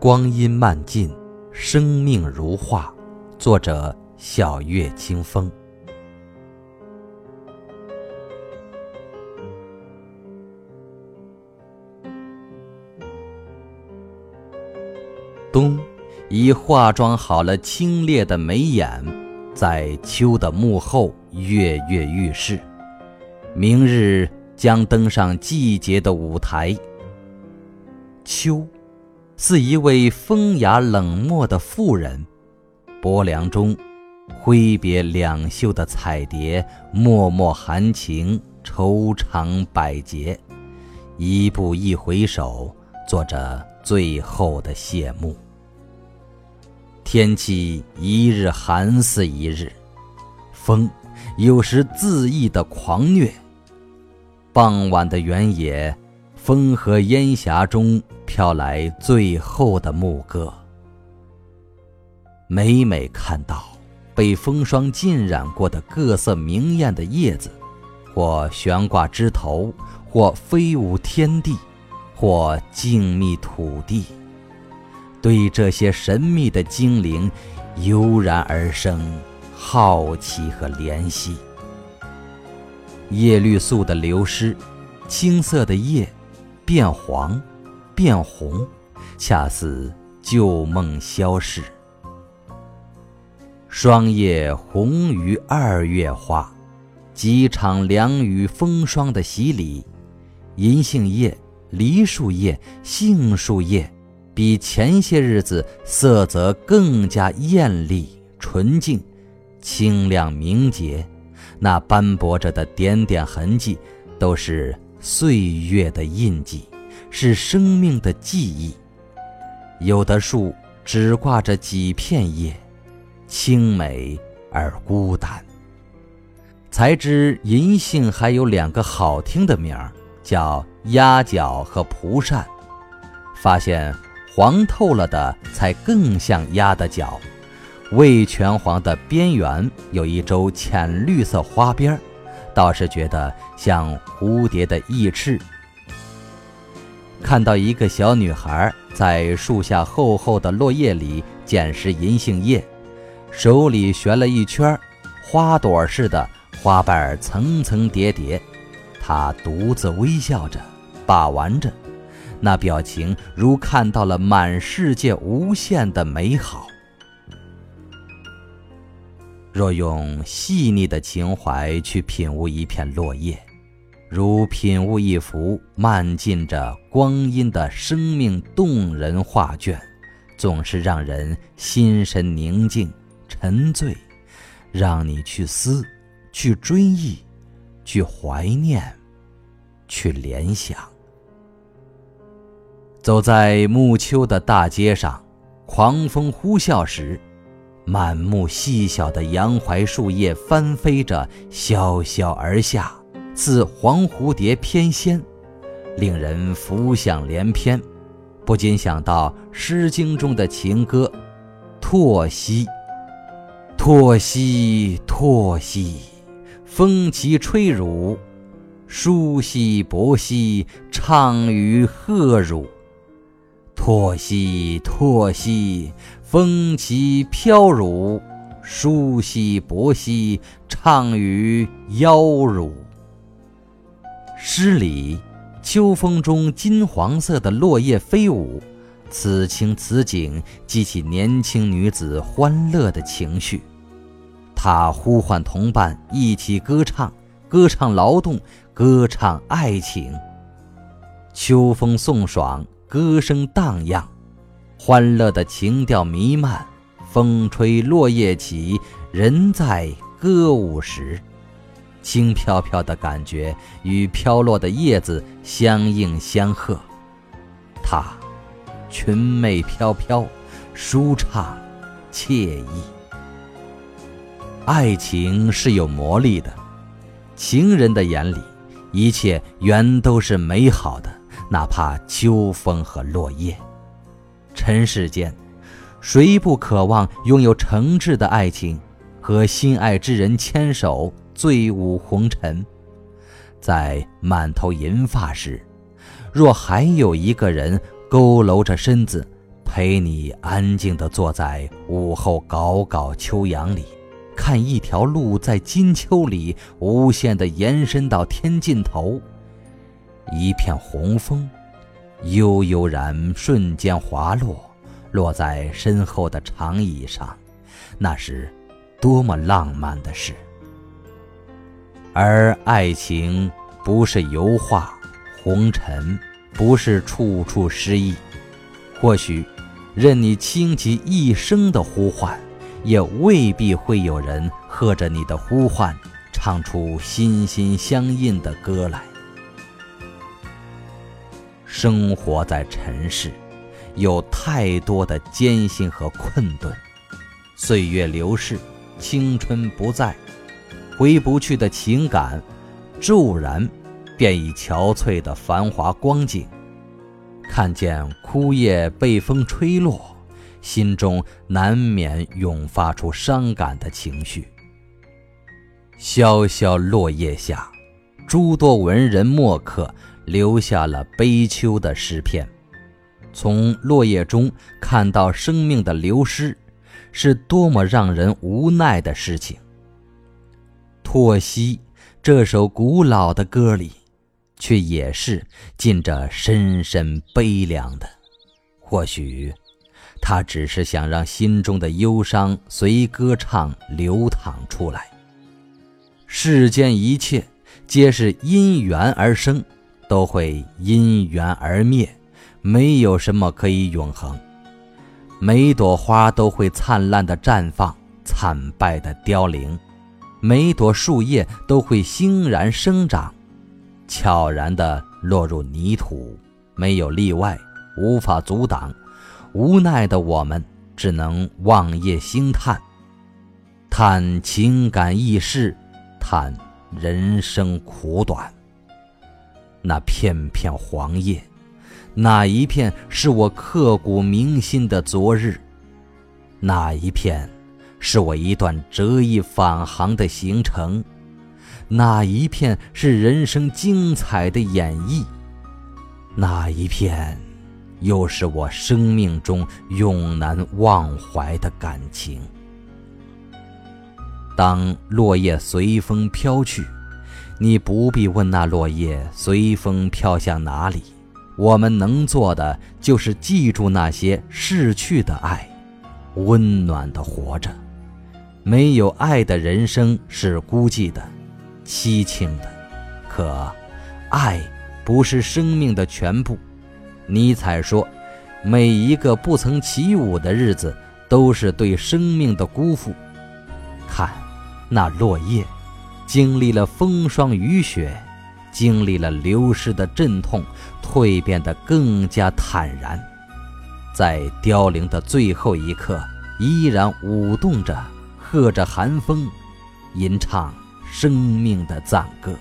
光阴漫进，生命如画。作者：小月清风。冬，已化妆好了清冽的眉眼，在秋的幕后跃跃欲试。明日将登上季节的舞台。秋，似一位风雅冷漠的妇人，薄凉中，挥别两袖的彩蝶，脉脉含情，愁肠百结，一步一回首，做着最后的谢幕。天气一日寒似一日，风有时恣意的狂虐。傍晚的原野，风和烟霞中飘来最后的牧歌。每每看到被风霜浸染过的各色明艳的叶子，或悬挂枝头，或飞舞天地，或静谧土地。对这些神秘的精灵，油然而生好奇和怜惜。叶绿素的流失，青色的叶变黄、变红，恰似旧梦消逝。霜叶红于二月花，几场凉雨风霜的洗礼，银杏叶、梨树叶、杏树叶。比前些日子色泽更加艳丽、纯净、清亮、明洁，那斑驳着的点点痕迹，都是岁月的印记，是生命的记忆。有的树只挂着几片叶，清美而孤单。才知银杏还有两个好听的名儿，叫鸭脚和蒲扇。发现。黄透了的才更像鸭的脚，未全黄的边缘有一周浅绿色花边儿倒是觉得像蝴蝶的翼翅。看到一个小女孩在树下厚厚的落叶里捡拾银杏叶，手里旋了一圈，花朵似的花瓣层层叠叠，她独自微笑着，把玩着。那表情如看到了满世界无限的美好。若用细腻的情怀去品悟一片落叶，如品悟一幅漫进着光阴的生命动人画卷，总是让人心神宁静、沉醉，让你去思、去追忆、去怀念、去联想。走在暮秋的大街上，狂风呼啸时，满目细小的杨槐树叶翻飞着，萧萧而下，似黄蝴蝶翩跹，令人浮想联翩，不禁想到《诗经》中的情歌：“拓兮，拓兮，拓兮，风其吹汝；舒兮，伯兮，畅于贺汝。”拓兮拓兮，风起飘汝；舒兮薄兮，畅于邀汝。诗里，秋风中金黄色的落叶飞舞，此情此景激起年轻女子欢乐的情绪。她呼唤同伴一起歌唱，歌唱劳动，歌唱爱情。秋风送爽。歌声荡漾，欢乐的情调弥漫，风吹落叶起，人在歌舞时，轻飘飘的感觉与飘落的叶子相应相和，它裙袂飘飘，舒畅惬意。爱情是有魔力的，情人的眼里，一切原都是美好的。哪怕秋风和落叶，尘世间，谁不渴望拥有诚挚的爱情，和心爱之人牵手醉舞红尘？在满头银发时，若还有一个人佝偻着身子，陪你安静地坐在午后杲杲秋阳里，看一条路在金秋里无限地延伸到天尽头。一片红枫，悠悠然瞬间滑落，落在身后的长椅上，那是多么浪漫的事！而爱情不是油画、红尘，不是处处失意，或许。任你倾其一生的呼唤，也未必会有人和着你的呼唤，唱出心心相印的歌来。生活在尘世，有太多的艰辛和困顿。岁月流逝，青春不在，回不去的情感，骤然便已憔悴的繁华光景。看见枯叶被风吹落，心中难免涌发出伤感的情绪。萧萧落叶下，诸多文人墨客留下了悲秋的诗篇。从落叶中看到生命的流失，是多么让人无奈的事情。托西这首古老的歌里。却也是浸着深深悲凉的。或许，他只是想让心中的忧伤随歌唱流淌出来。世间一切皆是因缘而生，都会因缘而灭，没有什么可以永恒。每朵花都会灿烂的绽放，惨败的凋零；每朵树叶都会欣然生长。悄然地落入泥土，没有例外，无法阻挡。无奈的我们只能望叶兴叹，叹情感易逝，叹人生苦短。那片片黄叶，哪一片是我刻骨铭心的昨日？哪一片是我一段折翼返航的行程？那一片是人生精彩的演绎，那一片又是我生命中永难忘怀的感情。当落叶随风飘去，你不必问那落叶随风飘向哪里。我们能做的就是记住那些逝去的爱，温暖的活着。没有爱的人生是孤寂的。凄清的，可，爱不是生命的全部。尼采说：“每一个不曾起舞的日子，都是对生命的辜负。”看，那落叶，经历了风霜雨雪，经历了流失的阵痛，蜕变得更加坦然，在凋零的最后一刻，依然舞动着，和着寒风，吟唱。生命的赞歌。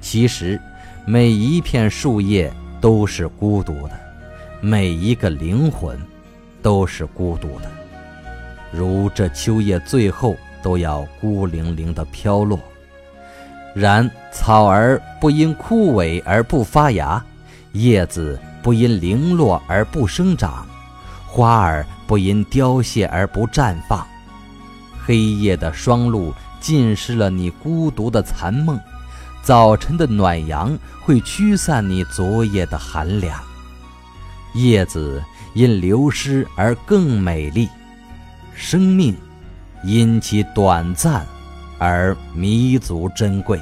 其实，每一片树叶都是孤独的，每一个灵魂都是孤独的。如这秋叶最后都要孤零零地飘落。然草儿不因枯萎而不发芽，叶子不因零落而不生长，花儿不因凋谢而不绽放。黑夜的霜露。浸湿了你孤独的残梦，早晨的暖阳会驱散你昨夜的寒凉。叶子因流失而更美丽，生命因其短暂而弥足珍贵。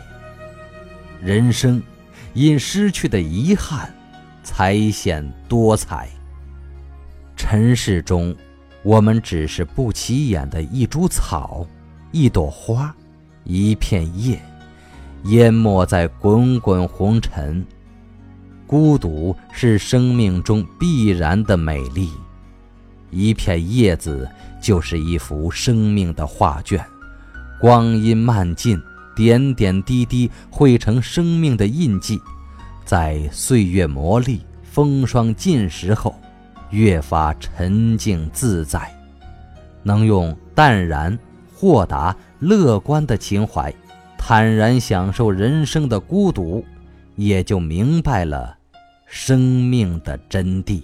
人生因失去的遗憾才显多彩。尘世中，我们只是不起眼的一株草。一朵花，一片叶，淹没在滚滚红尘。孤独是生命中必然的美丽。一片叶子就是一幅生命的画卷，光阴漫进，点点滴滴汇成生命的印记，在岁月磨砺、风霜浸蚀后，越发沉静自在，能用淡然。豁达乐观的情怀，坦然享受人生的孤独，也就明白了生命的真谛。